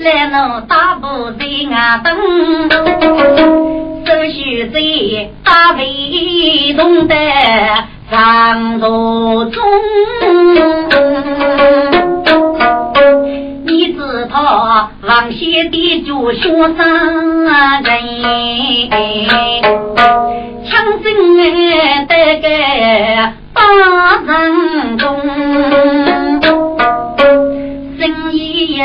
来人大步在啊等，手续在大背动的上路中。王先的就学生人，强劲的个八人中，生意呀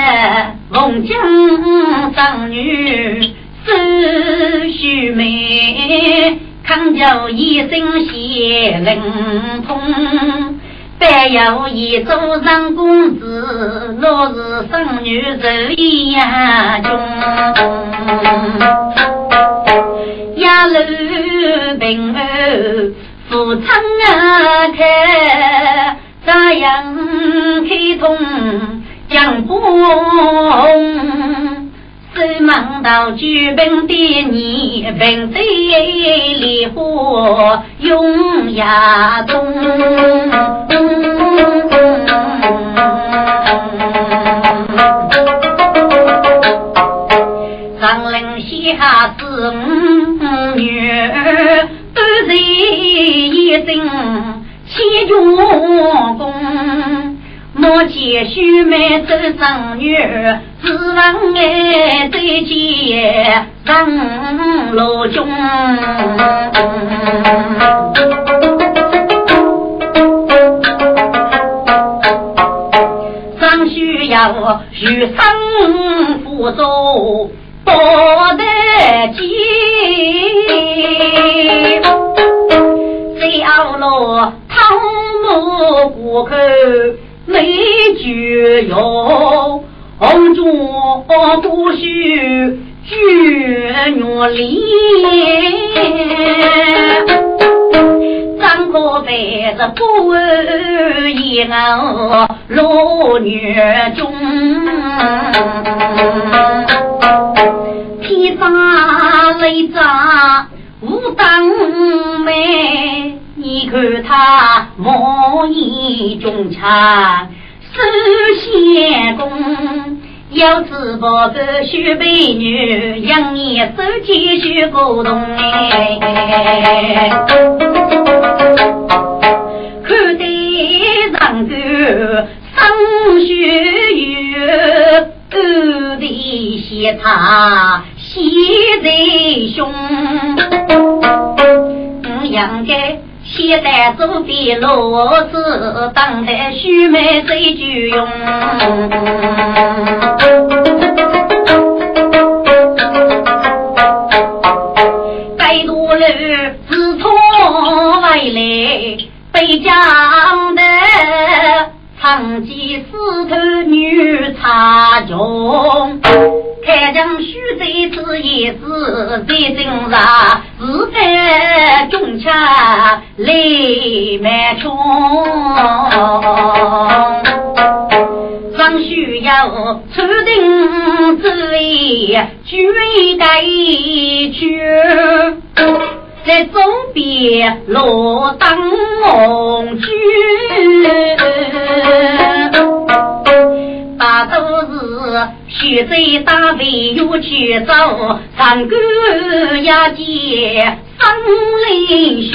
凤江上女手须美，康桥一声谢灵通。但有一座上公子，若是生女受一中，压楼平安扶窗啊开，咋样开通江波？手忙到举本的你，本在梨花永崖东。上林下是五女，都是一生千军功。莫见须眉走上女儿，只望爱再见上路中。尚需要与生辅助，不得急。小路汤木过口。美酒哟，红烛不须绝月里，张口白子不言哦，落女中，披纱泪洒无当美。你看他莫言中强，守贤公，要知宝不许美女，养年手继续沟通哎。看得上头生血月，勾的血茶血在胸，我应该。现在左边骡子当得须眉最具用，该多路自从外来北疆的长吉四头女插脚。是也是在正上，自在中枪泪满窗。尚需要出定之位，举一举，在中边落当红军。都是血在大卫又去走，三个呀姐生泪血。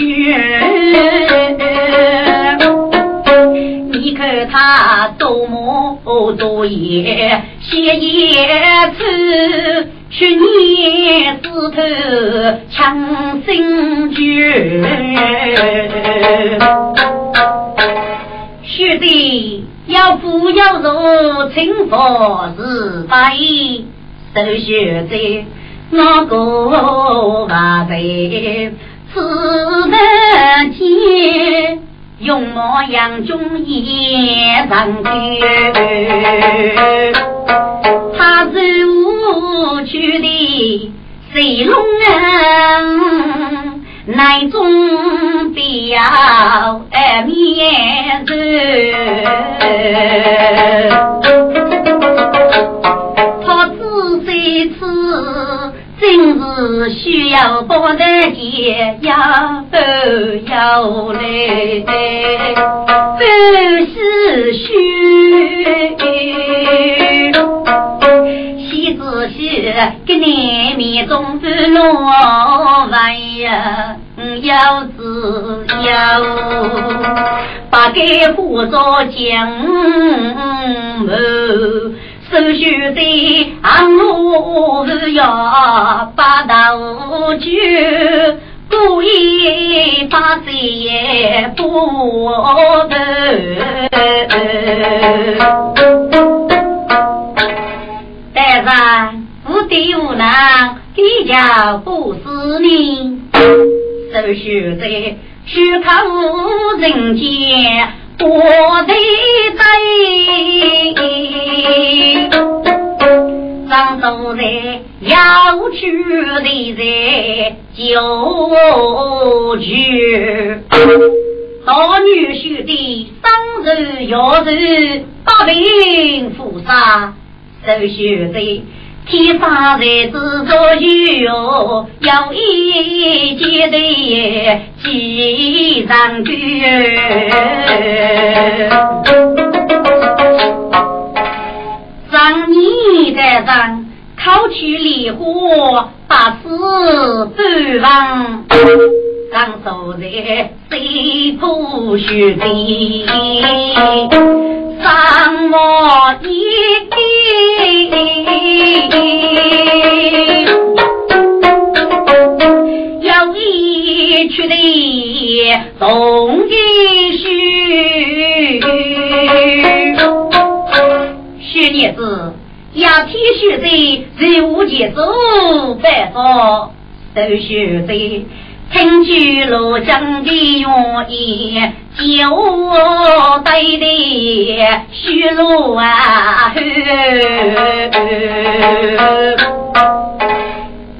你看他多么多言，写一次，去年枝头强心句，学弟要不要弱，清佛是大义，都学在那个瓦背，此门前。用模样中也上去，他是无趣的水龙人，乃终必要面子。他自谁吃？真是需要不得解呀，都要来，都是虚。喜子喜，给你面中不落万呀，要自要把给护着将门。手续的安路是要把道具，故意把谁也不得。但是无敌无能，地家不是你。手续的虚靠人间。多得在，上都在要去的在就去，大女婿的生日要是八品富杀，手续的。天上日子做有，有一件的几上句。上年在上，考取梨花八字半房，刚走在水铺雪地，上我一。有一曲的动的曲，徐娘子要听学的人物节奏拜访，都学的听句罗江的原意。酒带的虚路啊，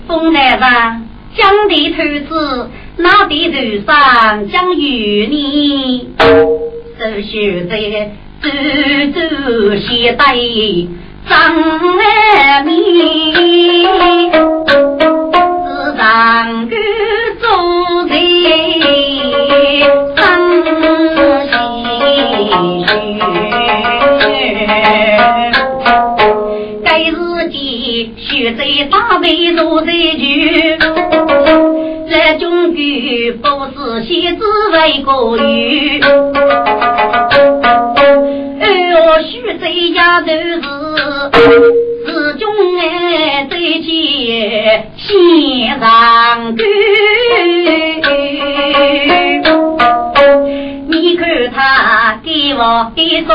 风来上江的头子，那的头上将与你，手续在走走携带张来面，是上做人。该日间学在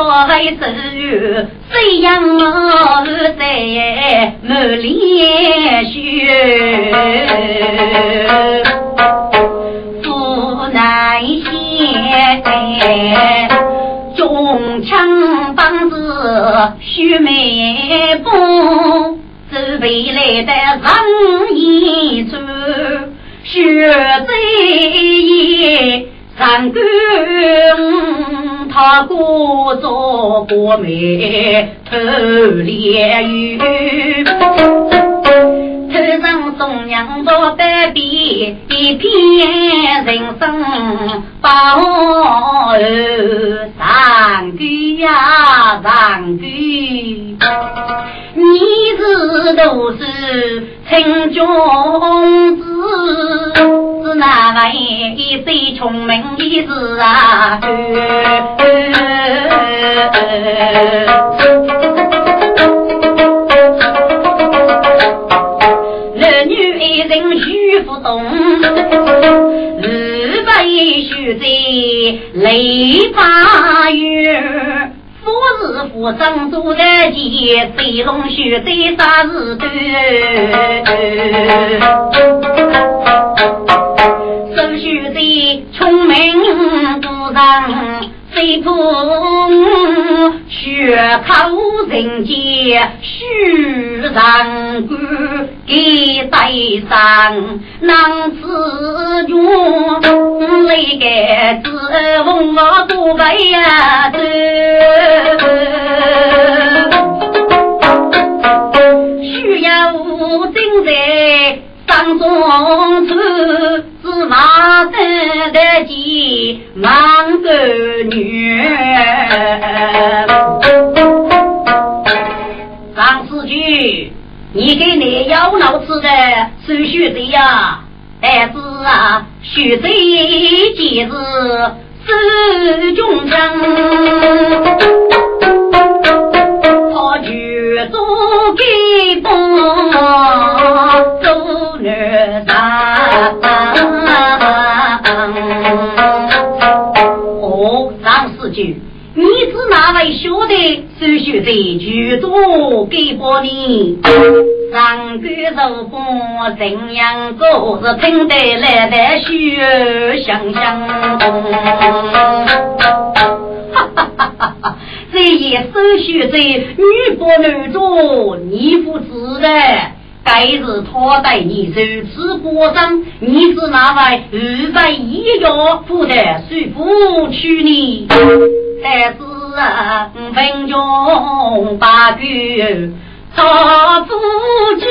我给所谓手，谁？样我在满脸血，不难写。中枪棒子须眉步，走未来的人一处，血债也上官，他故作过媒偷猎鱼。头上送娘做百比，一片人生报后上句呀上句，你是都是陈君子，是哪位最聪明的子啊？雷八月，富是富生做在前，飞龙须在啥时端？手须在聪明做人。谁不血口人间虚人，给带上能自用，那个子问我多白呀子，需要正在上中处。马得的急，忙个女。张四句，你给你妖老吃的是血贼呀？但是啊，血贼今日是终身，他就做给帮做女婿。哪位兄弟？手续在剧中给过你。上官如果怎样过是，听得来来血香香。哈哈哈哈哈！这一手续在女播男做，你不知的。该是他带你如此过生，你是哪位二百一药不得随不娶你？但是，贫穷八九操夫君，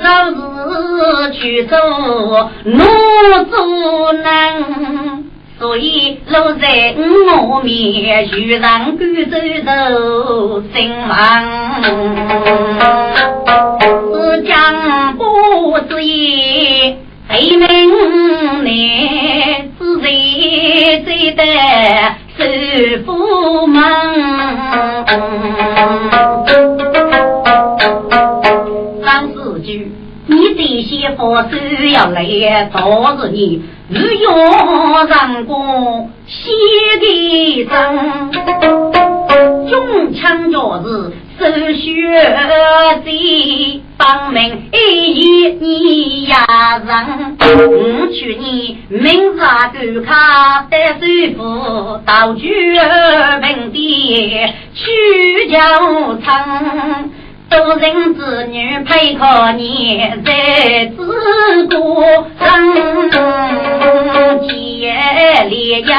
若是去做奴做难。所以落在我面，就让贵州头兴旺。是江波之言，黑门内是谁在的首富门？张四句，你这些佛手要来导致你。日月上光，西地生，中枪就是手血的帮命一你呀人，我去年明察赶卡得首富，到举平地去交仓。多人子女配可你，在子多生结连养。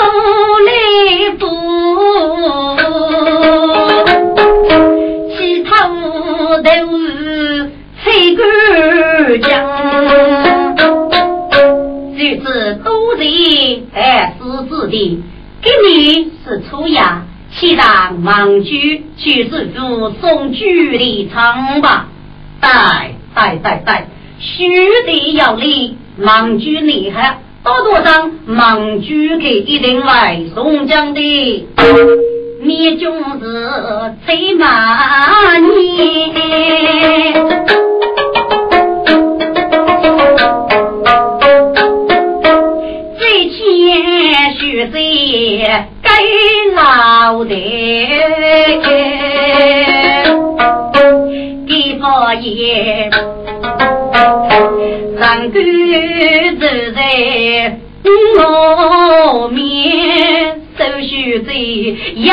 走来不？其他都是吹干江。哎，是子的，给你是出牙，去让盲驹去师傅送驹的长吧。带带带带，须得要礼，盲驹厉害，多多上盲驹给一定来送奖的。你就是最骂你。在该老的，地方也上官走在我面，手续在要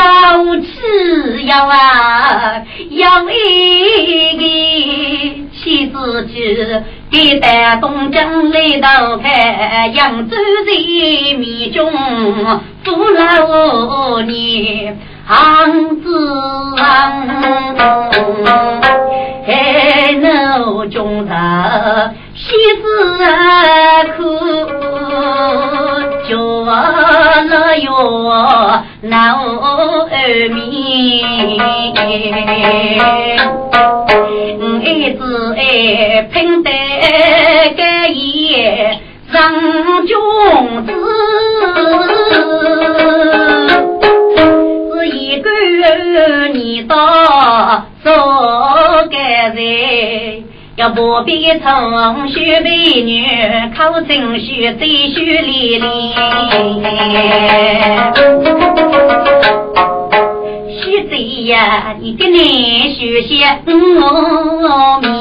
吃要啊，要一个妻子去。给带东江来到开，扬州人民中富了你行子行，还能中他西子苦，叫了哟闹儿面，儿子哎拼得。个夜上君子，是一个年到做个人，要不必从学美女考证书，再学历练。学子呀，你的难学些我面。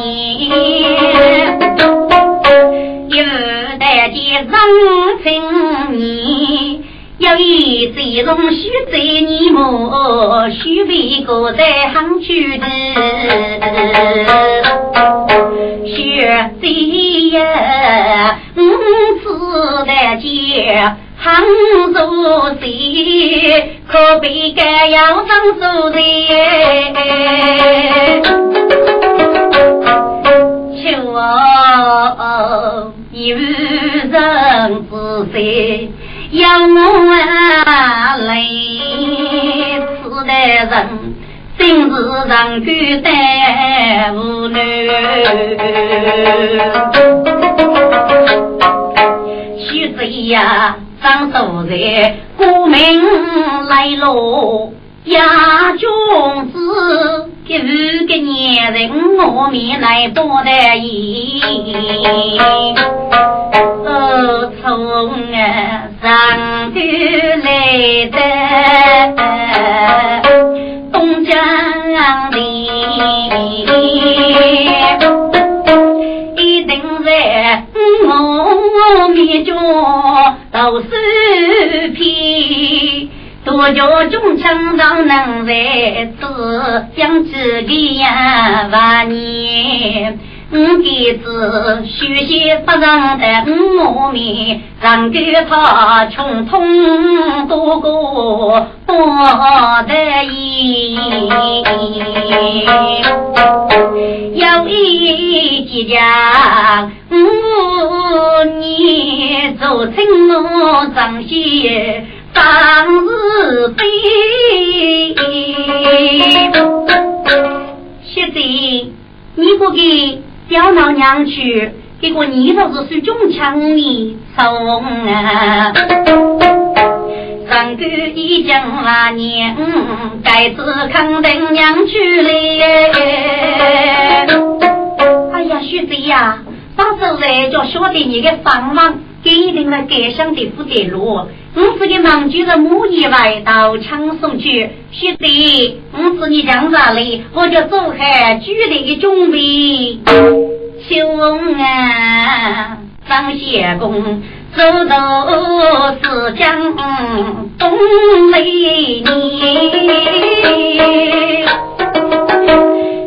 人情你，要以这种虚在你莫虚为个在行去的，学在呀，五子的家行做谁，可比该要上手的。求我。有人之谁要我来？此代人心事常孤单无奈。须知呀，张守在国民来路，压君子。给五个年人，我面来报的义。哦，从啊上头来的东江里，一定在我面中都是骗。多叫中枪上能在此养几个呀万年，五弟子学习不让的五面，让给他穷通多过多得意。有一几家五年做成我张先。当日飞，小姐，你不给叫老娘去，结果你倒是手中枪你送啊！上个已经那年，该是肯定娘去嘞。哎呀，兄弟呀，到时候来就晓得你的房忙，给你了改想的不得路。我是个忙主人，母以外刀枪送去，兄弟，我是你讲啥嘞？我就做好举例的准备。兄啊，张相公，走到是江东来年，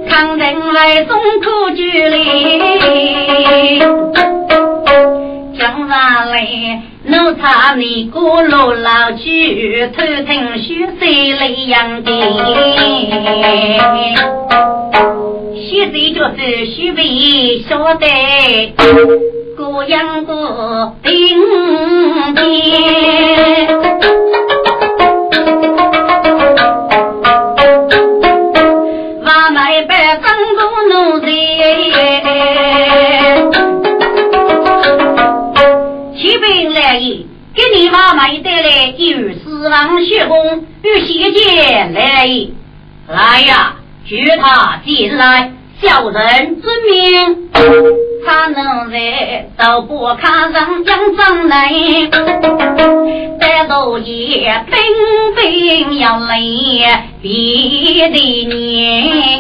抗人外送苦举例，讲啥嘞？奴才你过路老去，偷听虚岁泪阳的，虚岁就是虚伪晓得，过阳过顶天，万买百张都给你妈妈带来有死亡血功与邪剑来来呀，举他进来，小人遵命。他能在都不看上江上来，带路也兵兵要来别的年。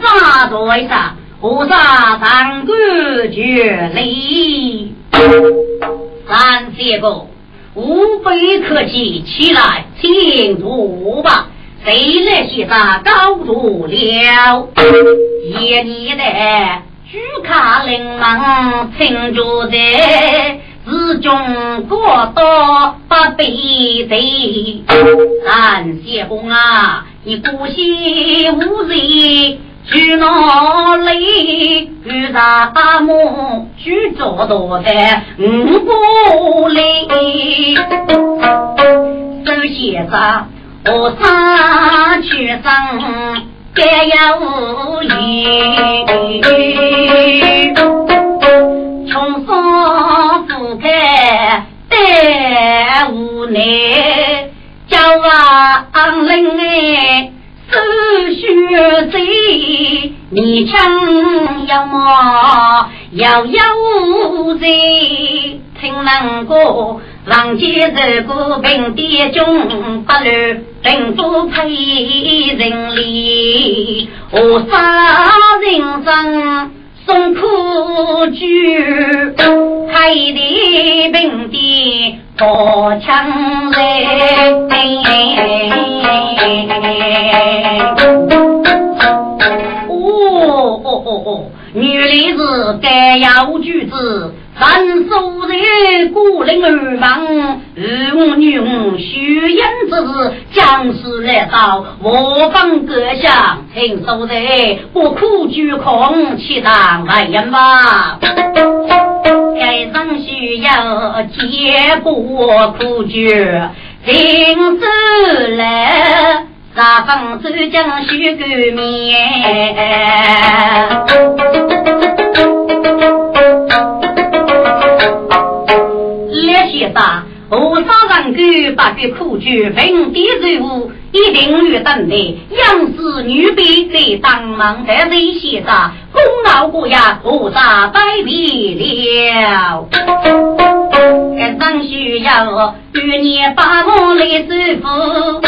扎在上，菩萨上官绝礼。三谢过，无非客气，起来请坐吧。谁来写上高度了？一年的朱卡临门，请住在是中国多不必罪。三谢公啊，你不惜无罪。去哪里？遇啥么？去做多的五不里。首先上我上去上，该有余。穷山覆盖在无奈，叫王林哎。手血在，你枪要么遥遥无在，听能过王家这个平地中不乱，政府配人力，何杀人生送苦酒，开的平地。破墙来，哦哦哦哦，女里子该要句子，三手在孤零儿忙，儿女儿虚言之将士来到，我方阁下听守在，不苦举空，岂当外人吧？该人需要解不苦绝，今日来三方走将须个面，列先生。我杀人狗，把个苦酒分地任务，一定与等待。杨氏女辈在当忙在内写着，功劳过呀，菩萨拜别了。该上需要与你把我来祝福，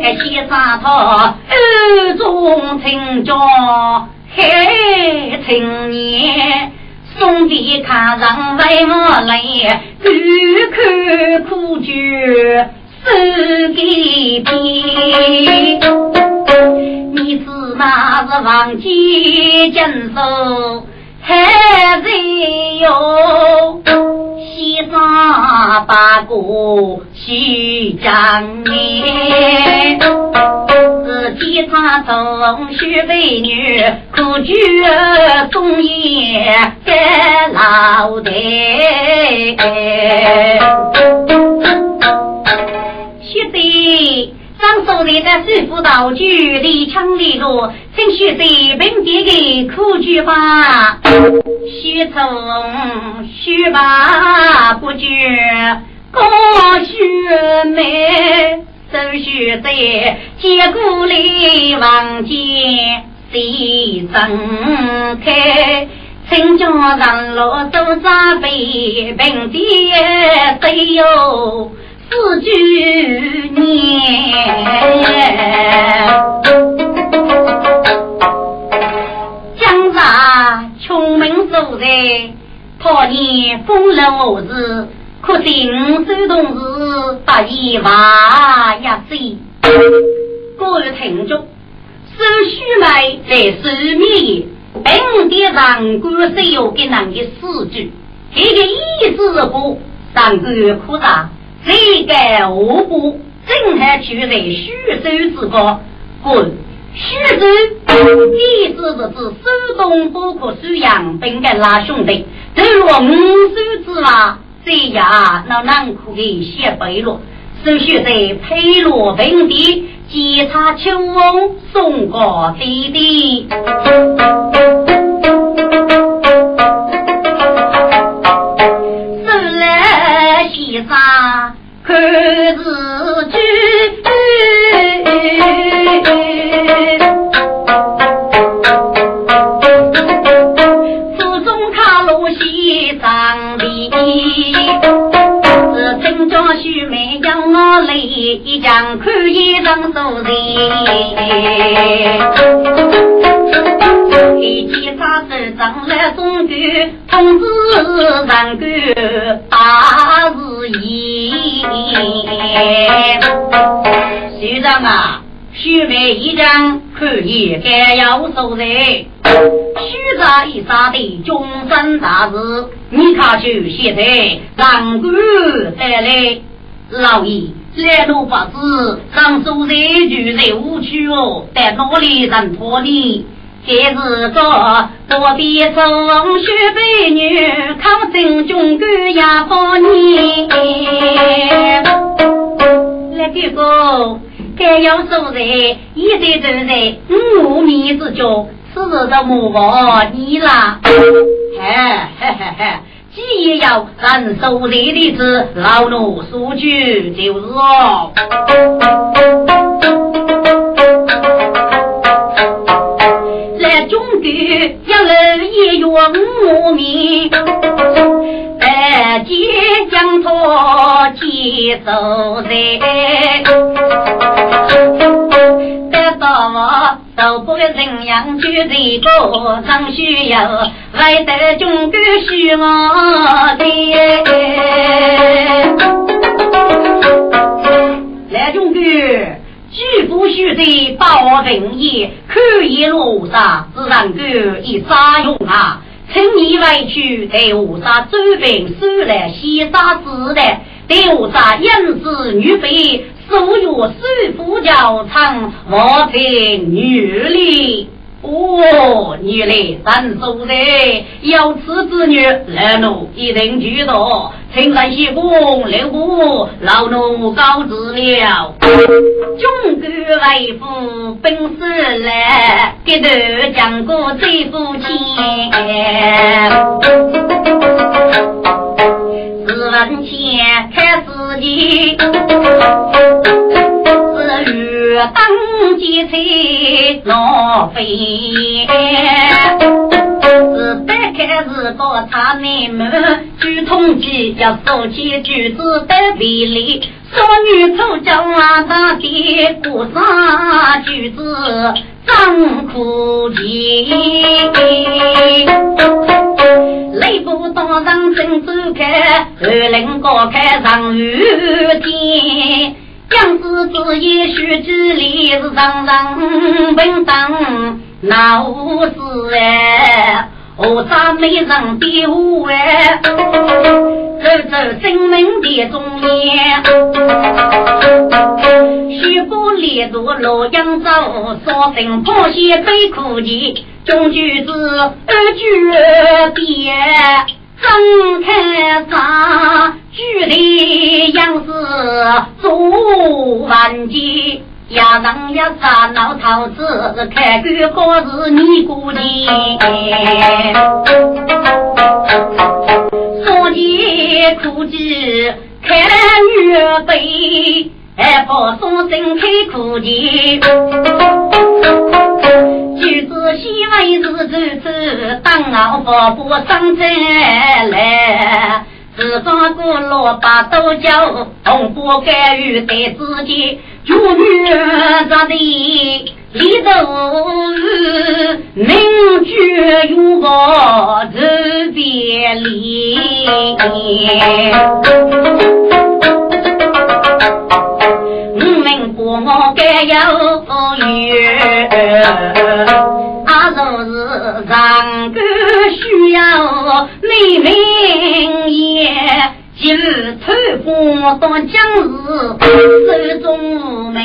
该先杀他暗中成家，还成年。送别看人为我来，苦苦苦酒手给边。你是那是忘记坚守，还是有西山八股去江面。替他送许美女，苦酒送烟给老太。学弟，张手里的师傅道具，离枪离路，请学弟并点给苦酒吧。许从许吧不绝，高学妹。手续在结果里望见地震开，请家人落都扎背，平地谁有四句念？江上穷民所在，讨你风流日。可惜五手同志不以娃呀岁，各位听众，收须眉在手面，本地上官是有给人的诗句，这个意思是不？上官可上，这个我不正还取在虚手之高，滚！虚手意思是指手动不可收养，本该拉兄弟，走落五手之外。这呀，那难苦的写背箩，首先在佩罗平地，检查秋翁送过弟弟。一张可以该要收人。许长一杀的终身大事，你看就现在人官带来，老爷来路不知让收人就在误区哦，在哪里人托你？今日个多比中许美女，抗争中官也帮你。来哥哥，该要收人，一代都在五米之交，此日的莫忘你啦。嘿嘿嘿嘿，既也要人收人的子老奴所举，就是哦。我命，白金将托接走人，得到我受不了人样就这个张需要，为得中国需我的。来中国，举不须的保平业，可以落上自然个一啥用啊？请你委屈，对我杀周兵收来西沙子的，带我杀养子女辈，所有收服教唱，我成女哩。哦，你来三叔的，有此之女，老奴一定举到，请来西宫留步，老奴告辞了。中国为父本事来，给头讲过最夫亲。十文钱开自己。当劫财闹飞，是白开是高差内门，据统计要收起句子的比例，少女出家大的过上句子真苦急，雷不当上真走开，二人高开上雨天。将士之言，许之礼是常常平等，那无事哎，何尝没人的无哎？走走生命的中间，须不列入洛阳州，说声破鞋悲苦的，终句子二句别。睁开啥？距离样是做万劫，呀人呀啥老头子，开关高是你过的。少年苦记开月杯，还不送身开苦记。女子先为是如此，当老婆不上阵来。自方过萝卜都叫红不甘于在自己，妇女着的里头是明觉拥抱这别离。我们过我该有缘。上个需要美名也，今日透过当将士，手中名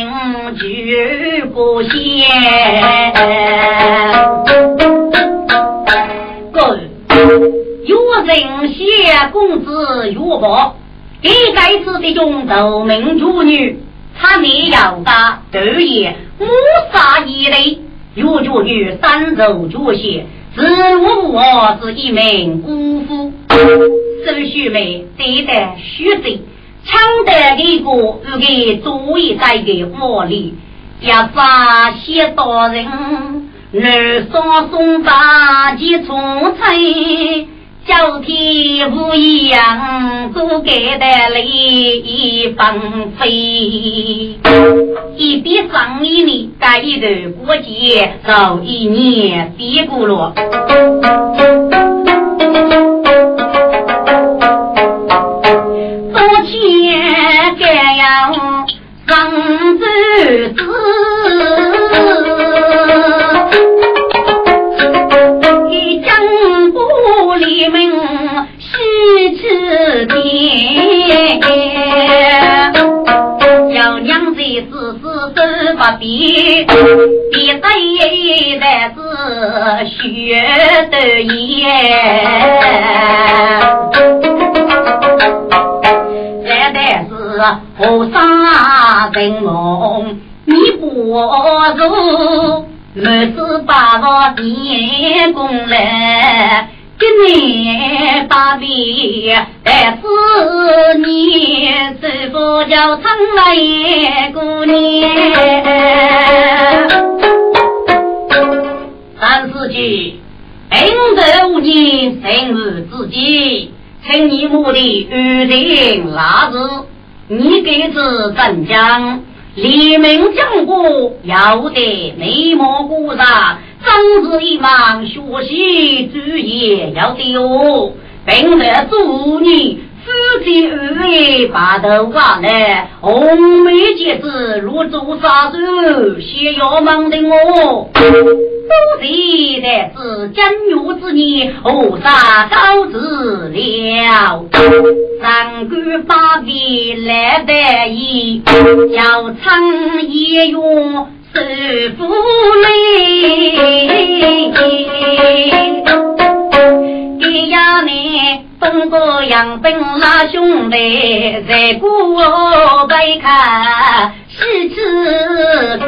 举不贤。哥，有人写公子岳宝，给该子的中头名主女，他你要打都也无杀一类。若着于三手脚下，自我我是一名姑父。周须眉对待虚子，抢得一个不给左一在的魔力，要发些大人，南上送八级重锤。交替无一样，都给的利益纷飞。一比上一年，改一头过节，走一年别过了。一对的是学的也，这代是和尚人梦，你不如没事把我点功来。今年八月，但是你是否叫长来过年？三四句，平得五年生日之际，请你母的预定腊日，你给子镇江，黎明将过，要得眉毛鼓上。生日一忙，学习主业要得哦，并得祝你夫妻恩爱白头发来，红梅戒指如珠纱手，先要忙的我。不记得是金玉之年，何啥高子了？三官八位来得意，要唱一用。师傅嘞，给呀你东哥杨本拉兄弟，在古北看西吃开，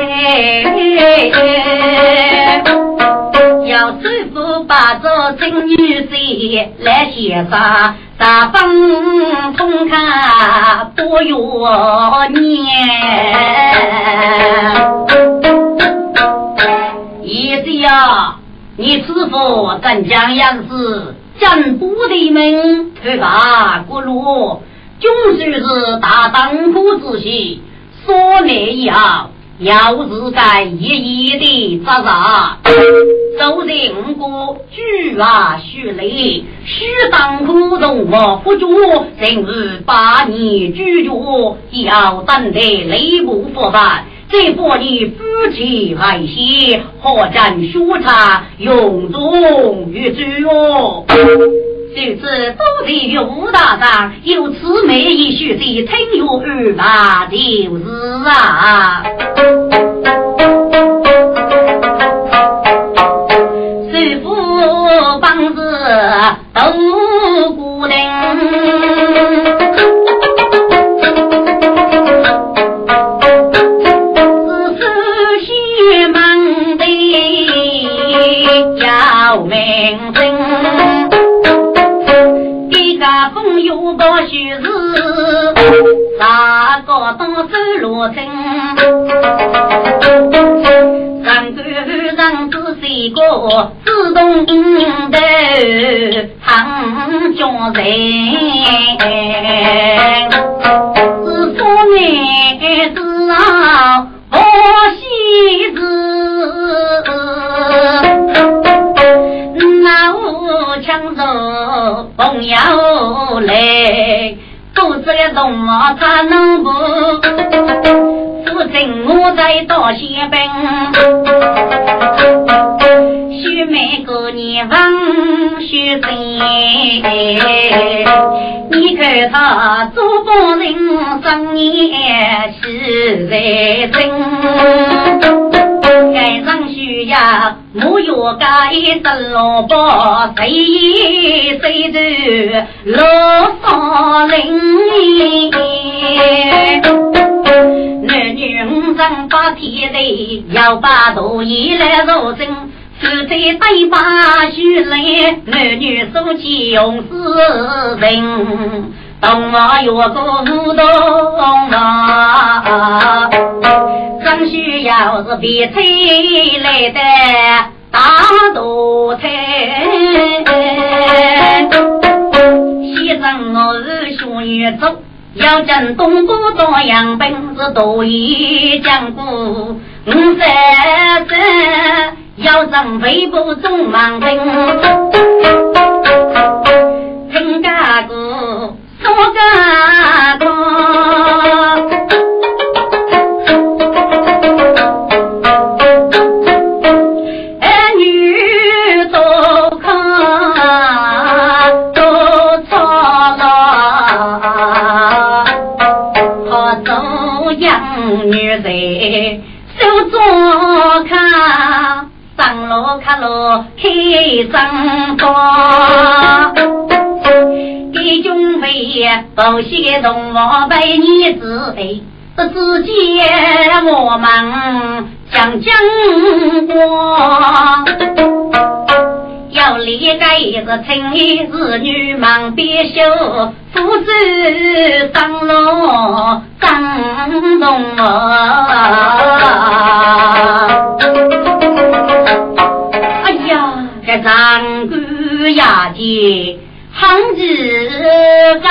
要师傅把这真女婿来写上。大风通看不月年，爷子呀，你师傅怎讲样子？真不的门推大过路，总算是大当铺之喜，说来要。要是该一一的扎扎，走人过举啊许雷，须当苦动我不住，今日把你拒绝，要等得雷不复返。这把你夫妻外息，何战说茶用中于主哦。这次都得吴大长有此美一学的听有二把就是啊，木有盖的萝卜，谁谁的罗上林。男女五人把天地，要把大衣来入身，是在对把须来，男女手起用是人。东啊，有个五东啊，正需要是别催来的大多菜。先生我是学女走，要进东部当洋兵是多一讲故，五三三要进北部中忙兵，听家歌。多个多，开生光。给军费不惜同我为你子费，只见我们将将光。要离开是青衣子女忙别休，父子上路张龙哎呀，这张官衙的行子高，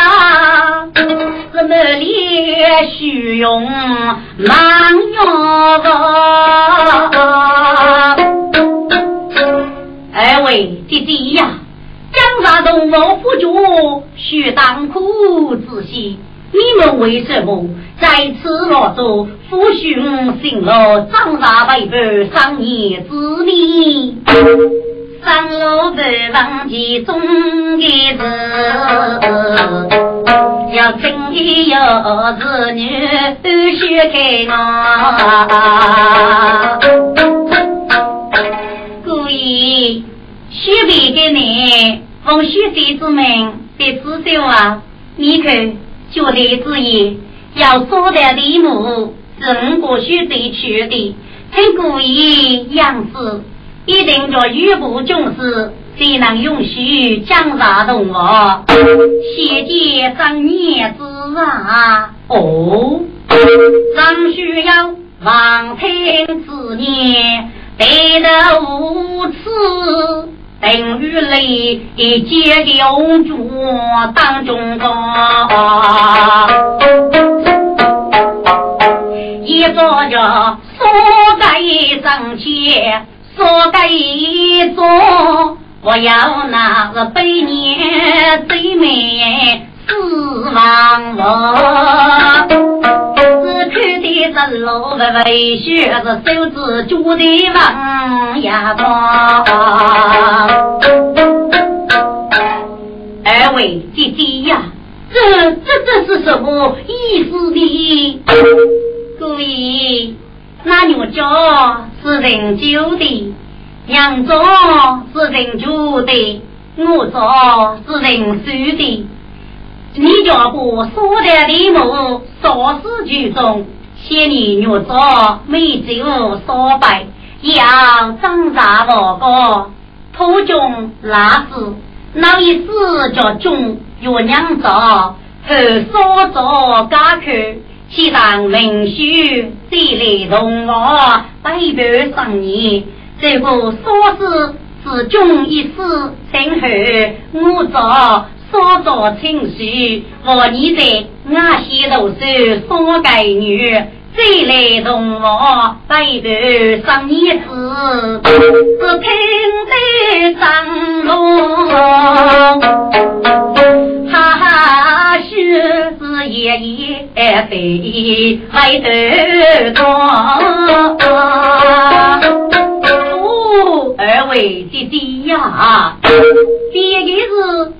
是满脸虚荣忙哟。二位弟弟呀，江大东我夫主须当苦仔细。你们为什么在此落座？父兄行了张大为父商业之礼，上路不忘记中的字，要真的有子女须开我。故意。许配给你，奉许贼之命，别自首啊！你看，绝对之意，要说的礼目，是我许贼去的，请故意样子，一定着玉部军士，谁能允许江杀动我？谢见张年之啊！哦，张需要王平之年，得得无耻。等于雷接流珠当中高，一座着说盖上前，说盖一座，我要那个百年最美四万我。一阵路不为学，是手指脚的往呀光。二位姐姐呀，这这这是什么意思呢？各位，那牛角是人酒的，羊角是人煮的，我角是人收的。你家不说的礼目，少事居中。千年月早，美酒烧白，要张大王哥，土中拉子，那一死叫中月娘早，后烧着家口，西上文书，再来同我北边上年，这个说是是中一世，今后我早。稍作清洗，我你在俺西头手三个女，再来同我背头上一次，是平在上路，哈哈，是爷爷背背头多。二位弟弟呀，第一是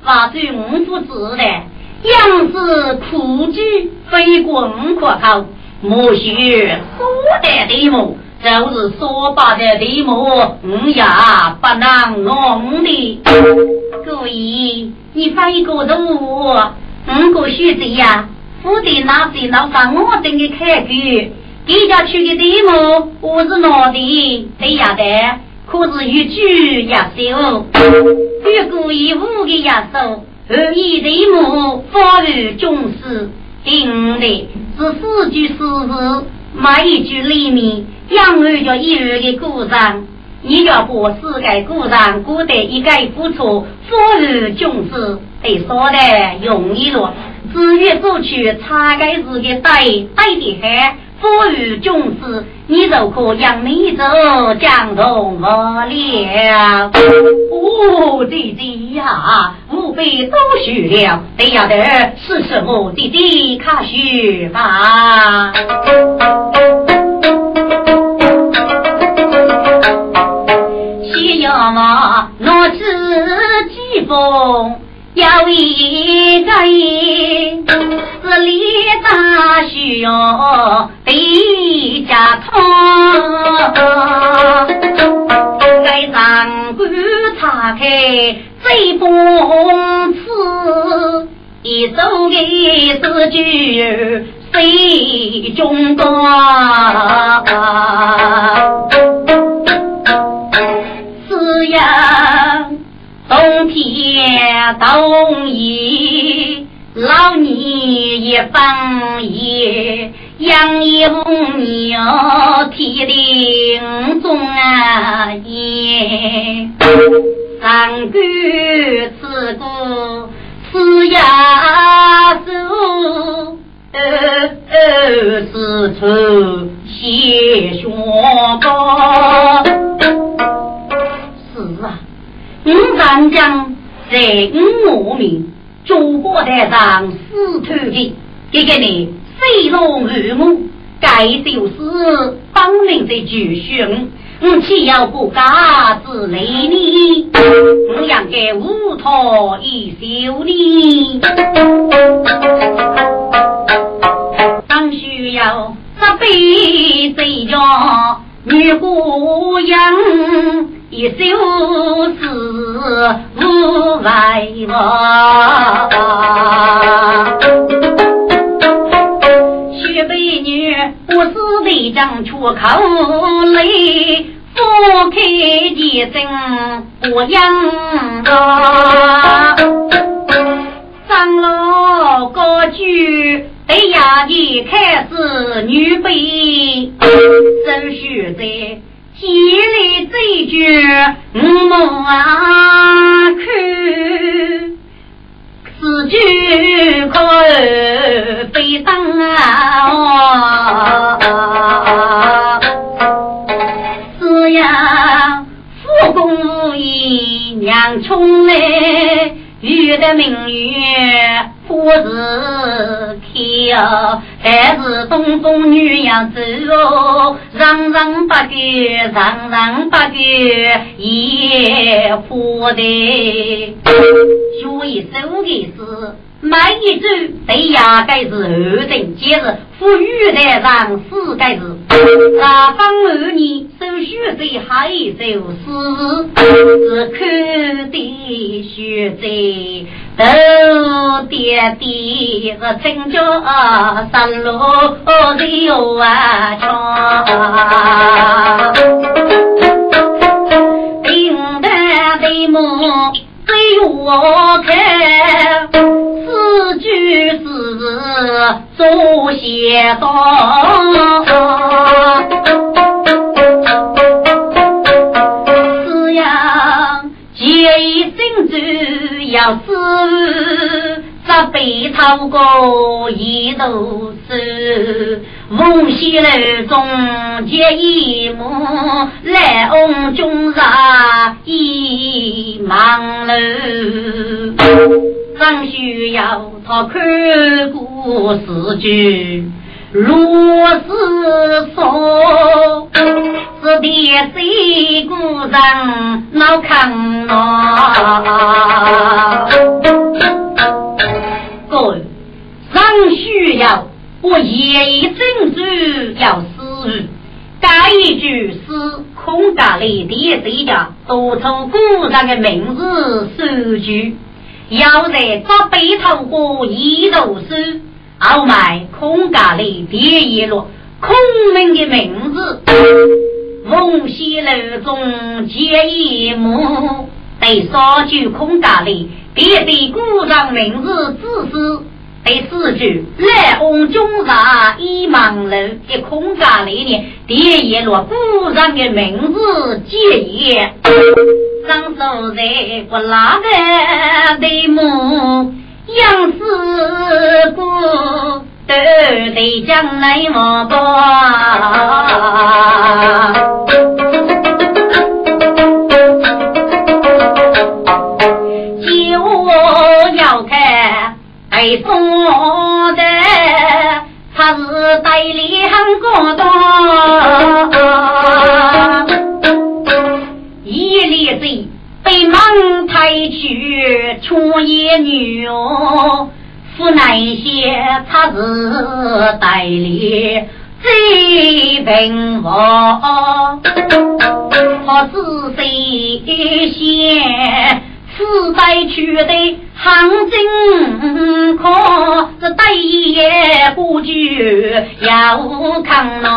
发出五福字的，样子苦居非滚可口，莫须说的题目，就是说罢的题目，五呀不能弄的。各位，你发一个任务，五个选择呀，负责拿谁拿把我等的开句，给家去的题目，我是哪的？对呀的。可是一句压手，越过一五个压手，而一对目发于军事，定的是四句诗词，每一句里面养儿着一儿的故障。你要把四个故障过得一概不出，发于军事，得说的容易了。至于过去查该是个对对的很。富裕军士，你就可让你走江东我了。哦，弟弟呀，吾辈都学了，得要得是什么？弟弟看学吧。风。要一个是李大需要回家通，该上谁不此？一走的是句谁中国？是呀，冬天冬夜，老年一方夜。养一母鸟提林中啊烟，三姑此故此呀手，二二四处写宣告。是啊，五三江在五名，中国台上死透的，给给你。飞龙入目，该就是帮命的巨训。我岂要不嘎子累你？我养给乌托一修理。当需要这辈子家女姑娘一修是无外望。美女，我是队长出口来，放开一声我养啊！长老高举，哎呀，一开始女辈，手续在积累这句我啊去。此句可非当啊！只呀，复工一娘冲来，遇的明月。不是看，还是东风女样子哦，让让不给，让让不给，也不得。学一首的是。每一句对呀，该是二等节日，富裕的上四个字。大方二年手续在还有诗，是看的学在头点点是成就三路六啊窗，平淡的梦对我看。四句诗做写道，主要是这北朝歌一头是，梦溪楼中结一幕，来翁中上一忙楼。尚需要他看过诗句，如是说，是爹谁故人脑看啊？各位，尚需要我一整句要诗，该一句是空家里的谁家都从古人的名字收据。要在这北头过一头书，傲慢空家里第一落，孔明的名字，凤溪楼中结一幕，对三句空家里，别对古人名字自私。第四句来往中茶一忙楼，一空家里呢，第一落古人的名字结业。张守在不拉的对目，杨四姑都得将来莫过。就要看被封的，他是代理很过多。去出野女哦，府内些他是代理最平和，他是谁先此代取的行经可是对也不惧要抗恼，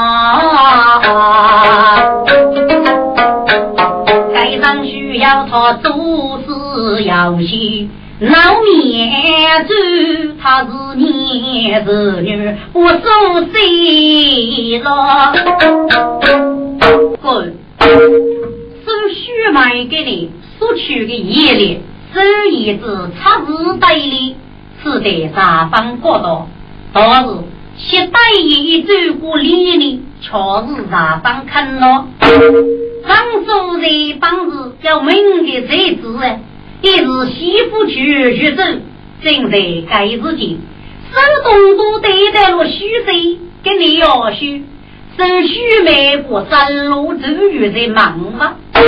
该上需要他做事要细。老面子，他是男是女，我说谁了？滚！收许买给你所取的业力，收一子差日代理，是得三方过道。但是携带一走过里呢，却是三方看了。张守在帮子要明的才子哎。一是媳妇去学走，正在该日间，手动作对待了虚岁，跟你要虚，生虚眉不三路走雨在忙吗？还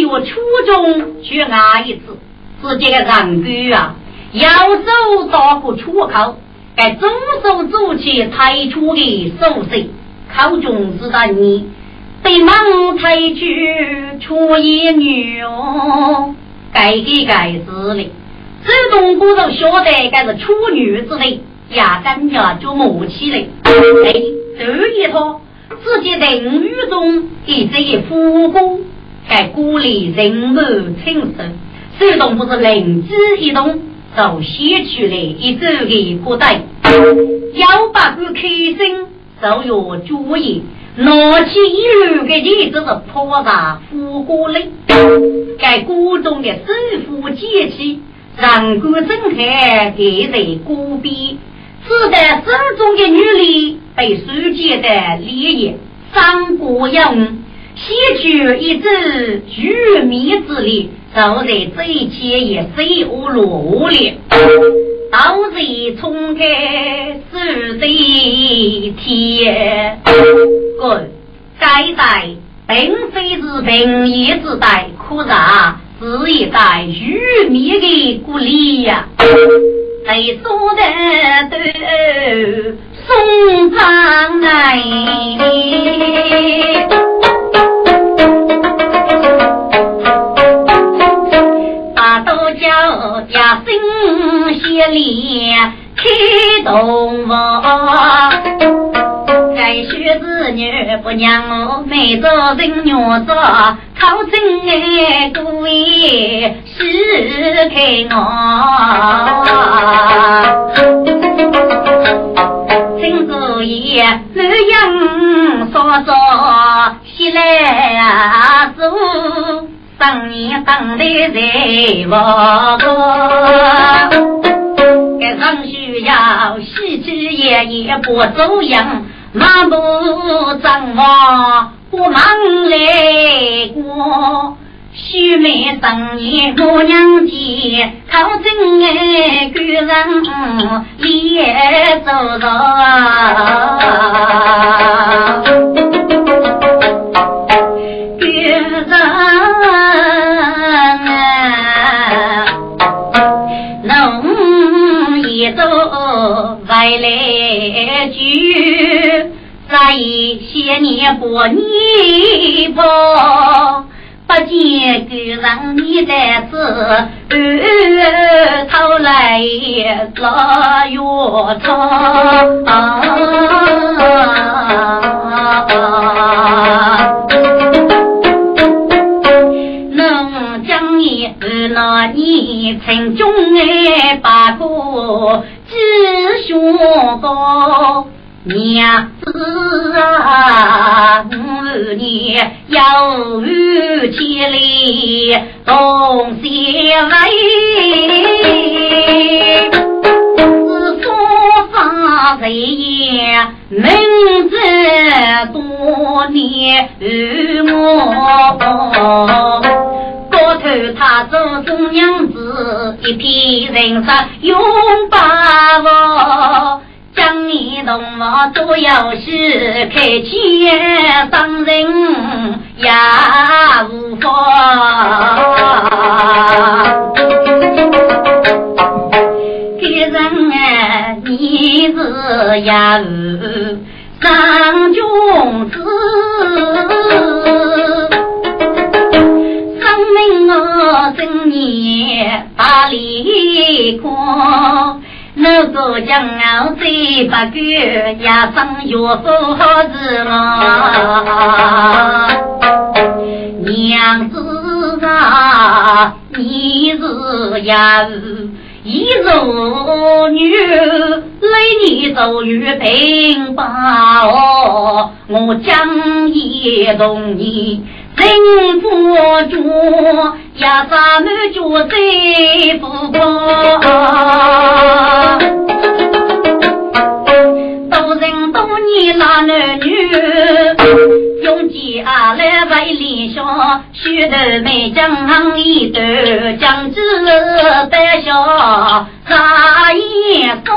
有初中去挨一次，自己的人工啊，右手打过出口，该左手做起抬出的手势，考中是的你，对忙抬去出一女哦。该给该死的，自动不都晓得该是处女之类，压根呀就默契嘞。哎，这一套自己人语中的这一副歌，该鼓励人们轻声，手动不是灵机一动，就写出来一首的歌带，要把个开心，就要注意。拿起一路的地，这是破大富过嘞。该锅中的师傅节气，让古正海给在孤边，只得手中的女力被书记的烈焰伤过用，写出一支玉米之力，就在最前也水无落了。刀子冲开手的天，滚！该代并非是平易之代，可是啊是一代愚昧的鼓励呀。在做的都送上来，心协力开洞房。该学子女不让我没做人娘做，考真爱各位是开我。真个也这样说说，起来啊做，生意当的在我个，该上需要喜之夜夜不走样。马步张望，不忙来过。须眉生年母娘节，靠真爱个人也走走。来句。那一些年不你不，不见个人你在此，头来老药草。你曾中爱八个知学高。娘子啊，五年有余千里东相会，是说法谁也明知多年我，他做中娘子，一片人生永把握。将你同我都要是开钱，当人也无法。个人啊，你是呀，上君子，把里过。我做将傲最不敢，也生岳父好子嘛。娘子啊，你是呀，一如女，为你走与平吧哦，我将也同你。人不住，呀，咱们就在不过。多人多年那男女，用家来为理想，许头美将一头，将子带下啥一说。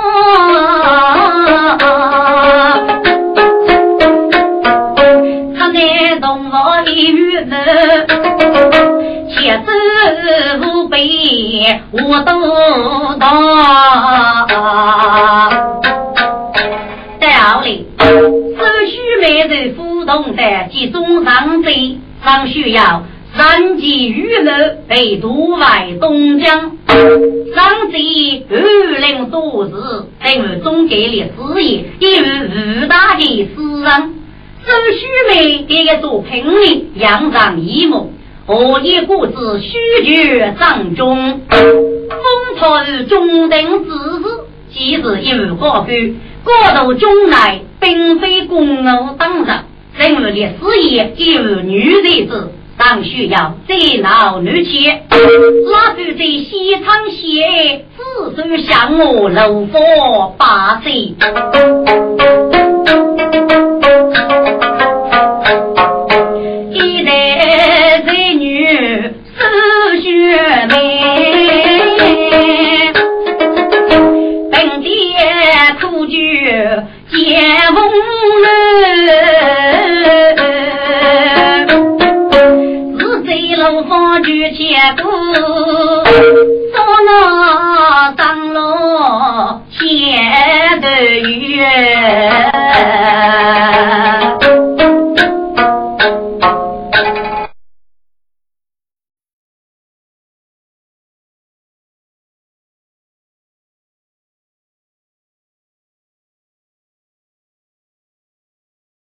千子无辈我都当。道理，只需每日互动的集中上者，尚需要三级娱乐被渡外东江。上贼二零多日，等总给了事业，因为五大的私人。周须眉给一座聘礼，扬上一目，何以故子虚绝帐中？风采中等之事，即是一无高官，高度中来，并非公务当人，人物的事业亦无女才子，当需要再劳女妾。拉住在西昌县，自首向我楼佛八岁。风流自在楼房住千个做那桑落千头雨